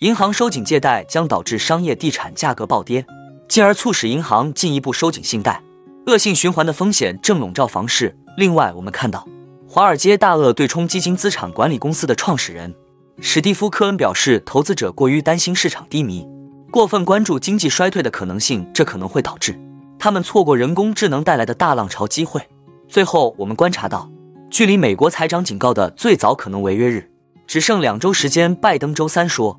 银行收紧借贷将导致商业地产价格暴跌，进而促使银行进一步收紧信贷，恶性循环的风险正笼罩房市。另外，我们看到，华尔街大鳄对冲基金资产管理公司的创始人史蒂夫·科恩表示，投资者过于担心市场低迷，过分关注经济衰退的可能性，这可能会导致他们错过人工智能带来的大浪潮机会。最后，我们观察到，距离美国财长警告的最早可能违约日只剩两周时间。拜登周三说。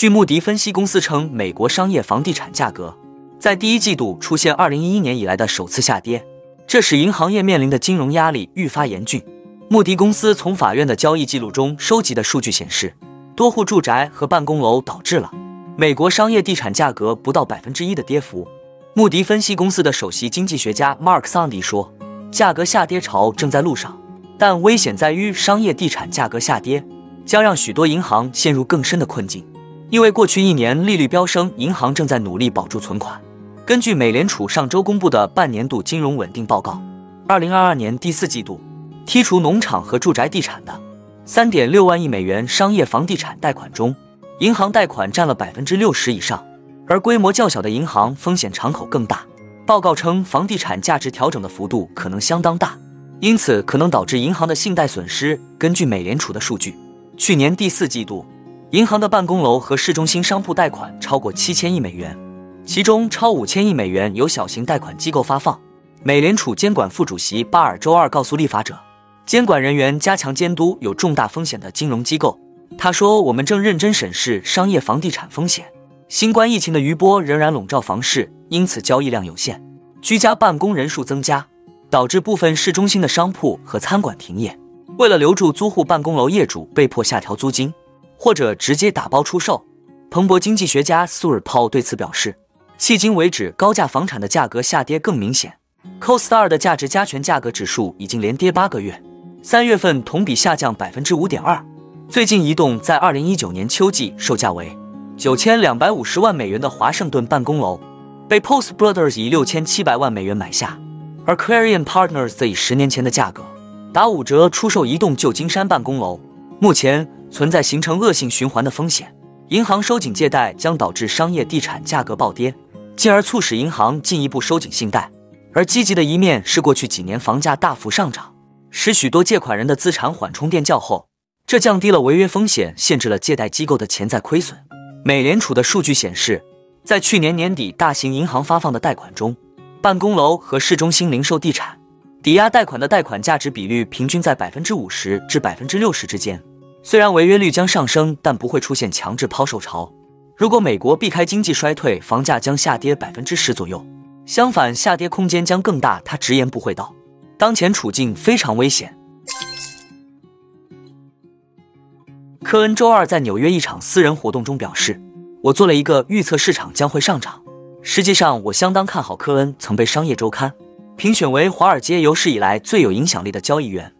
据穆迪分析公司称，美国商业房地产价格在第一季度出现二零一一年以来的首次下跌，这使银行业面临的金融压力愈发严峻。穆迪公司从法院的交易记录中收集的数据显示，多户住宅和办公楼导致了美国商业地产价格不到百分之一的跌幅。穆迪分析公司的首席经济学家 Mark Sandy 说：“价格下跌潮正在路上，但危险在于商业地产价格下跌将让许多银行陷入更深的困境。”因为过去一年利率飙升，银行正在努力保住存款。根据美联储上周公布的半年度金融稳定报告，二零二二年第四季度，剔除农场和住宅地产的三点六万亿美元商业房地产贷款中，银行贷款占了百分之六十以上，而规模较小的银行风险敞口更大。报告称，房地产价值调整的幅度可能相当大，因此可能导致银行的信贷损失。根据美联储的数据，去年第四季度。银行的办公楼和市中心商铺贷款超过七千亿美元，其中超五千亿美元由小型贷款机构发放。美联储监管副主席巴尔周二告诉立法者，监管人员加强监督有重大风险的金融机构。他说：“我们正认真审视商业房地产风险。新冠疫情的余波仍然笼罩房市，因此交易量有限。居家办公人数增加，导致部分市中心的商铺和餐馆停业。为了留住租户，办公楼业主被迫下调租金。”或者直接打包出售。彭博经济学家苏尔 Paul 对此表示，迄今为止，高价房产的价格下跌更明显。CoStar 的价值加权价格指数已经连跌八个月，三月份同比下降百分之五点二。最近一栋在二零一九年秋季售价为九千两百五十万美元的华盛顿办公楼，被 Post Brothers 以六千七百万美元买下，而 Clarion Partners 则以十年前的价格打五折出售一栋旧金山办公楼。目前。存在形成恶性循环的风险，银行收紧借贷将导致商业地产价格暴跌，进而促使银行进一步收紧信贷。而积极的一面是，过去几年房价大幅上涨，使许多借款人的资产缓冲垫较厚，这降低了违约风险，限制了借贷机构的潜在亏损。美联储的数据显示，在去年年底大型银行发放的贷款中，办公楼和市中心零售地产抵押贷款的贷款价值比率平均在百分之五十至百分之六十之间。虽然违约率将上升，但不会出现强制抛售潮。如果美国避开经济衰退，房价将下跌百分之十左右。相反，下跌空间将更大。他直言不讳道：“当前处境非常危险。”科恩周二在纽约一场私人活动中表示：“我做了一个预测，市场将会上涨。实际上，我相当看好科恩。曾被《商业周刊》评选为华尔街有史以来最有影响力的交易员。”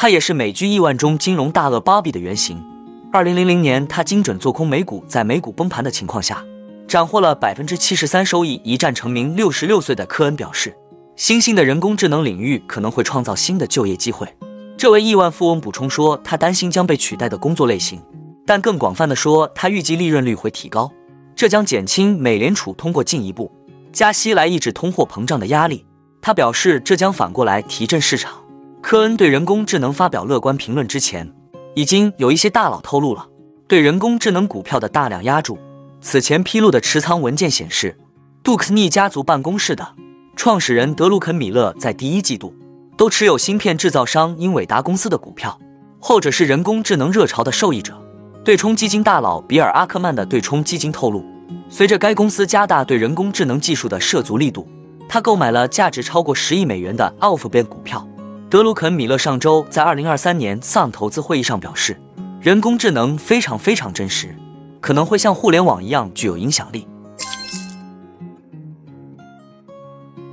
他也是美剧亿万中金融大鳄 Bobby 的原型。二零零零年，他精准做空美股，在美股崩盘的情况下，斩获了百分之七十三收益，一战成名。六十六岁的科恩表示，新兴的人工智能领域可能会创造新的就业机会。这位亿万富翁补充说，他担心将被取代的工作类型，但更广泛的说，他预计利润率会提高，这将减轻美联储通过进一步加息来抑制通货膨胀的压力。他表示，这将反过来提振市场。科恩对人工智能发表乐观评论之前，已经有一些大佬透露了对人工智能股票的大量压注。此前披露的持仓文件显示，杜克尼家族办公室的创始人德鲁肯·米勒在第一季度都持有芯片制造商英伟达公司的股票，后者是人工智能热潮的受益者。对冲基金大佬比尔·阿克曼的对冲基金透露，随着该公司加大对人工智能技术的涉足力度，他购买了价值超过十亿美元的 Alphabet 股票。德鲁肯·米勒上周在二零二三年 Sun 投资会议上表示，人工智能非常非常真实，可能会像互联网一样具有影响力。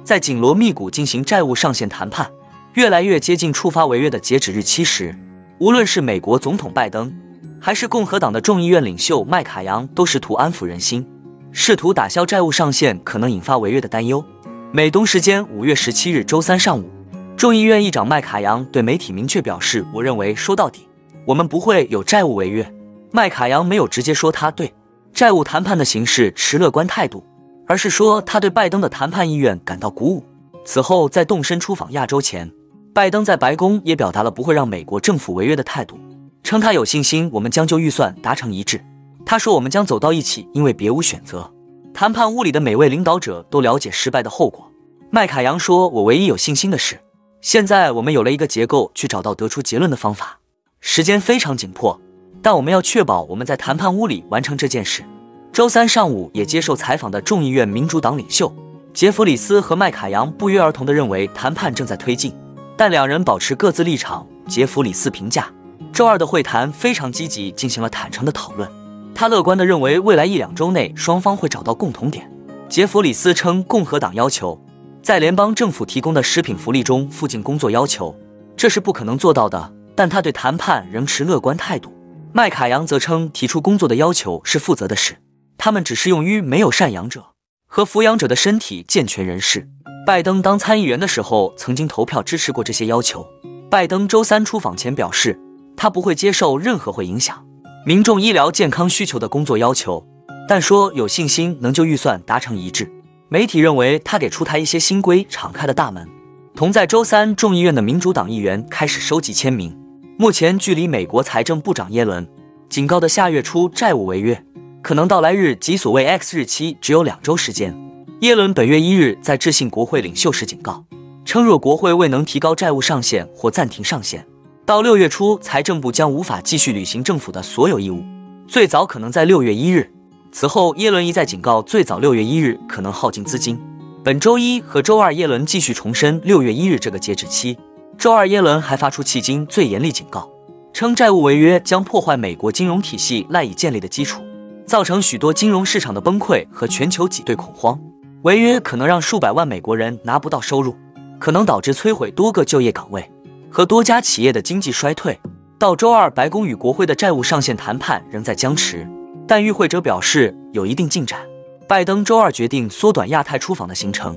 在紧锣密鼓进行债务上限谈判，越来越接近触发违约的截止日期时，无论是美国总统拜登，还是共和党的众议院领袖麦卡扬，都试图安抚人心，试图打消债务上限可能引发违约的担忧。美东时间五月十七日周三上午。众议院议长麦卡扬对媒体明确表示：“我认为说到底，我们不会有债务违约。”麦卡扬没有直接说他对债务谈判的形式持乐观态度，而是说他对拜登的谈判意愿感到鼓舞。此后，在动身出访亚洲前，拜登在白宫也表达了不会让美国政府违约的态度，称他有信心我们将就预算达成一致。他说：“我们将走到一起，因为别无选择。”谈判屋里的每位领导者都了解失败的后果。麦卡扬说：“我唯一有信心的是。”现在我们有了一个结构去找到得出结论的方法，时间非常紧迫，但我们要确保我们在谈判屋里完成这件事。周三上午也接受采访的众议院民主党领袖杰弗里斯和麦卡扬不约而同地认为谈判正在推进，但两人保持各自立场。杰弗里斯评价周二的会谈非常积极，进行了坦诚的讨论。他乐观地认为未来一两周内双方会找到共同点。杰弗里斯称共和党要求。在联邦政府提供的食品福利中附近工作要求，这是不可能做到的。但他对谈判仍持乐观态度。麦卡扬则称，提出工作的要求是负责的事，他们只适用于没有赡养者和抚养者的身体健全人士。拜登当参议员的时候，曾经投票支持过这些要求。拜登周三出访前表示，他不会接受任何会影响民众医疗健康需求的工作要求，但说有信心能就预算达成一致。媒体认为他给出台一些新规敞开了大门。同在周三，众议院的民主党议员开始收集签名。目前距离美国财政部长耶伦警告的下月初债务违约可能到来日即所谓 X 日期只有两周时间。耶伦本月一日在致信国会领袖时警告，称若国会未能提高债务上限或暂停上限，到六月初财政部将无法继续履行政府的所有义务，最早可能在六月一日。此后，耶伦一再警告，最早六月一日可能耗尽资金。本周一和周二，耶伦继续重申六月一日这个截止期。周二，耶伦还发出迄今最严厉警告，称债务违约将破坏美国金融体系赖以建立的基础，造成许多金融市场的崩溃和全球挤兑恐慌。违约可能让数百万美国人拿不到收入，可能导致摧毁多个就业岗位和多家企业的经济衰退。到周二，白宫与国会的债务上限谈判仍在僵持。但与会者表示有一定进展。拜登周二决定缩短亚太出访的行程，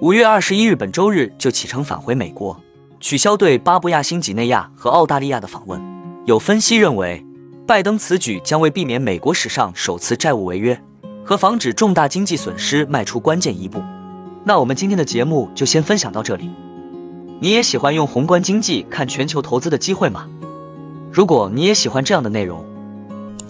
五月二十一日本周日就启程返回美国，取消对巴布亚新几内亚和澳大利亚的访问。有分析认为，拜登此举将为避免美国史上首次债务违约和防止重大经济损失迈出关键一步。那我们今天的节目就先分享到这里。你也喜欢用宏观经济看全球投资的机会吗？如果你也喜欢这样的内容，